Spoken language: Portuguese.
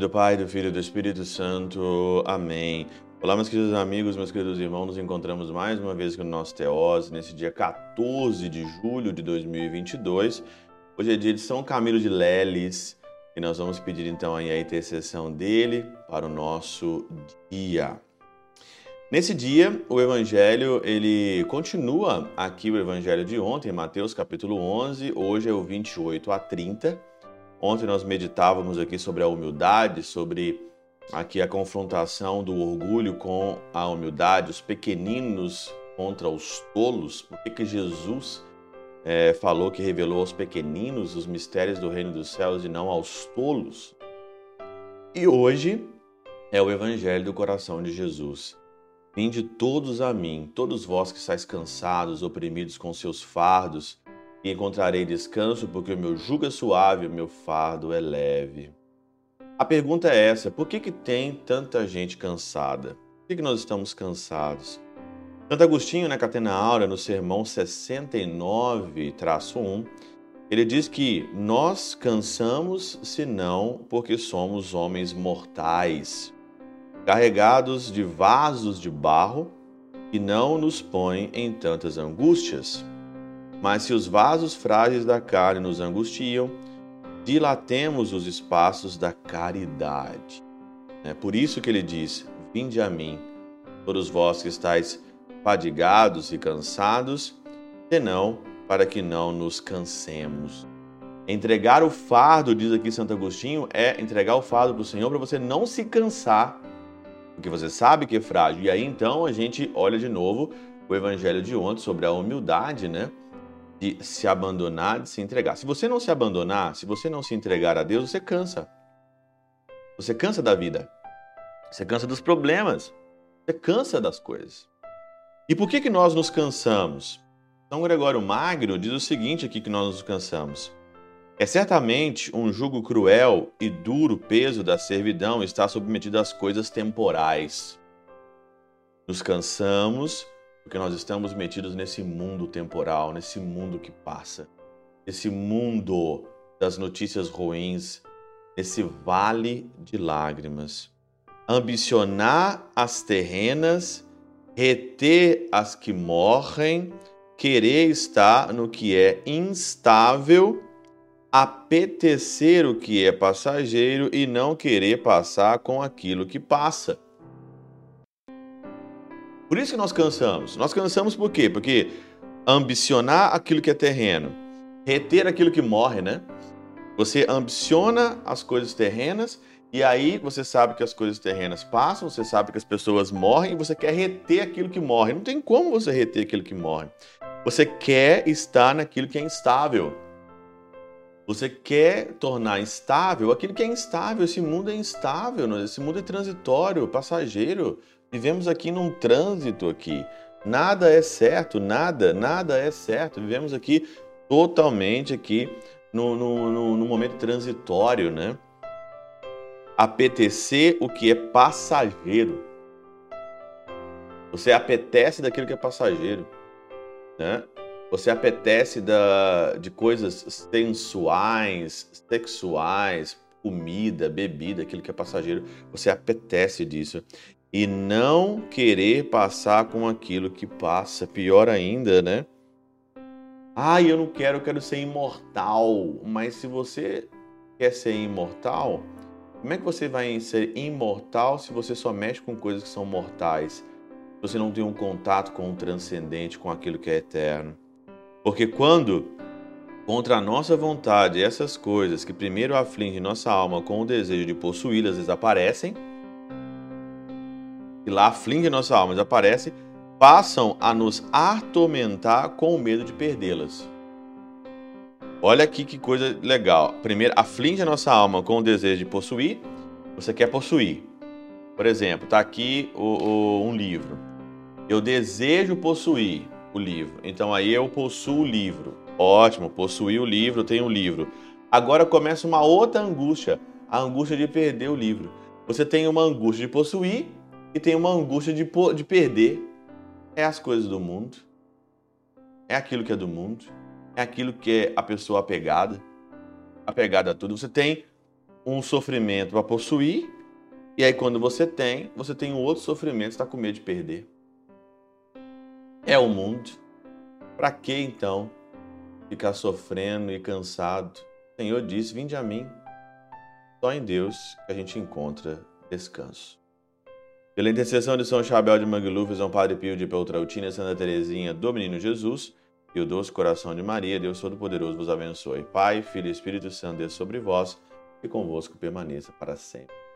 do Pai, do Filho e do Espírito Santo. Amém. Olá, meus queridos amigos, meus queridos irmãos, nos encontramos mais uma vez com o nosso Teose, nesse dia 14 de julho de 2022. Hoje é dia de São Camilo de Leles e nós vamos pedir então a intercessão dele para o nosso dia. Nesse dia, o evangelho, ele continua aqui o evangelho de ontem, Mateus capítulo 11, hoje é o 28 a 30. Ontem nós meditávamos aqui sobre a humildade, sobre aqui a confrontação do orgulho com a humildade, os pequeninos contra os tolos. Por que, que Jesus é, falou que revelou aos pequeninos os mistérios do reino dos céus e não aos tolos? E hoje é o evangelho do coração de Jesus. Vinde todos a mim, todos vós que estáis cansados, oprimidos com seus fardos, e encontrarei descanso, porque o meu jugo é suave, o meu fardo é leve. A pergunta é essa: por que, que tem tanta gente cansada? Por que, que nós estamos cansados? Santo Agostinho, na Catena Aura, no sermão 69-1, ele diz que nós cansamos senão porque somos homens mortais, carregados de vasos de barro que não nos põem em tantas angústias. Mas se os vasos frágeis da carne nos angustiam, dilatemos os espaços da caridade. É por isso que ele diz: Vinde a mim, todos vós que estáis fadigados e cansados, senão para que não nos cansemos. Entregar o fardo, diz aqui Santo Agostinho, é entregar o fardo para o Senhor para você não se cansar, porque você sabe que é frágil. E aí então a gente olha de novo o evangelho de ontem sobre a humildade, né? De se abandonar, de se entregar. Se você não se abandonar, se você não se entregar a Deus, você cansa. Você cansa da vida. Você cansa dos problemas. Você cansa das coisas. E por que, que nós nos cansamos? São Gregório Magno diz o seguinte aqui que nós nos cansamos. É certamente um jugo cruel e duro peso da servidão estar submetido às coisas temporais. Nos cansamos porque nós estamos metidos nesse mundo temporal, nesse mundo que passa, nesse mundo das notícias ruins, nesse vale de lágrimas. Ambicionar as terrenas, reter as que morrem, querer estar no que é instável, apetecer o que é passageiro e não querer passar com aquilo que passa. Por isso que nós cansamos. Nós cansamos por quê? Porque ambicionar aquilo que é terreno, reter aquilo que morre, né? Você ambiciona as coisas terrenas e aí você sabe que as coisas terrenas passam, você sabe que as pessoas morrem e você quer reter aquilo que morre. Não tem como você reter aquilo que morre. Você quer estar naquilo que é instável. Você quer tornar instável aquilo que é instável. Esse mundo é instável, esse mundo é transitório, passageiro. Vivemos aqui num trânsito aqui. Nada é certo, nada, nada é certo. Vivemos aqui totalmente aqui no, no, no, no momento transitório, né? Apetecer o que é passageiro. Você apetece daquilo que é passageiro, né? Você apetece da, de coisas sensuais, sexuais, comida, bebida, aquilo que é passageiro. Você apetece disso e não querer passar com aquilo que passa. Pior ainda, né? Ah, eu não quero, eu quero ser imortal. Mas se você quer ser imortal, como é que você vai ser imortal se você só mexe com coisas que são mortais? Se você não tem um contato com o transcendente, com aquilo que é eterno. Porque quando, contra a nossa vontade, essas coisas que primeiro afligem nossa alma com o desejo de possuí-las desaparecem, que lá aflige nossa alma, desaparece, passam a nos atormentar com o medo de perdê-las. Olha aqui que coisa legal. Primeiro, aflige a nossa alma com o desejo de possuir. Você quer possuir. Por exemplo, está aqui o, o, um livro. Eu desejo possuir o livro. Então aí eu possuo o livro. Ótimo, possuí o livro, tenho o livro. Agora começa uma outra angústia, a angústia de perder o livro. Você tem uma angústia de possuir e tem uma angústia de, de perder. É as coisas do mundo, é aquilo que é do mundo, é aquilo que é a pessoa apegada, apegada a tudo. Você tem um sofrimento para possuir, e aí quando você tem, você tem um outro sofrimento, está com medo de perder. É o mundo. Para que então ficar sofrendo e cansado? O Senhor disse: Vinde a mim. Só em Deus que a gente encontra descanso. Pela intercessão de São Chabel de Mangluf, São Padre Pio de Peltrautina, Santa Teresinha do Menino Jesus e o doce coração de Maria, Deus Todo-Poderoso vos abençoe. Pai, Filho e Espírito Santo, Deus sobre vós e convosco permaneça para sempre.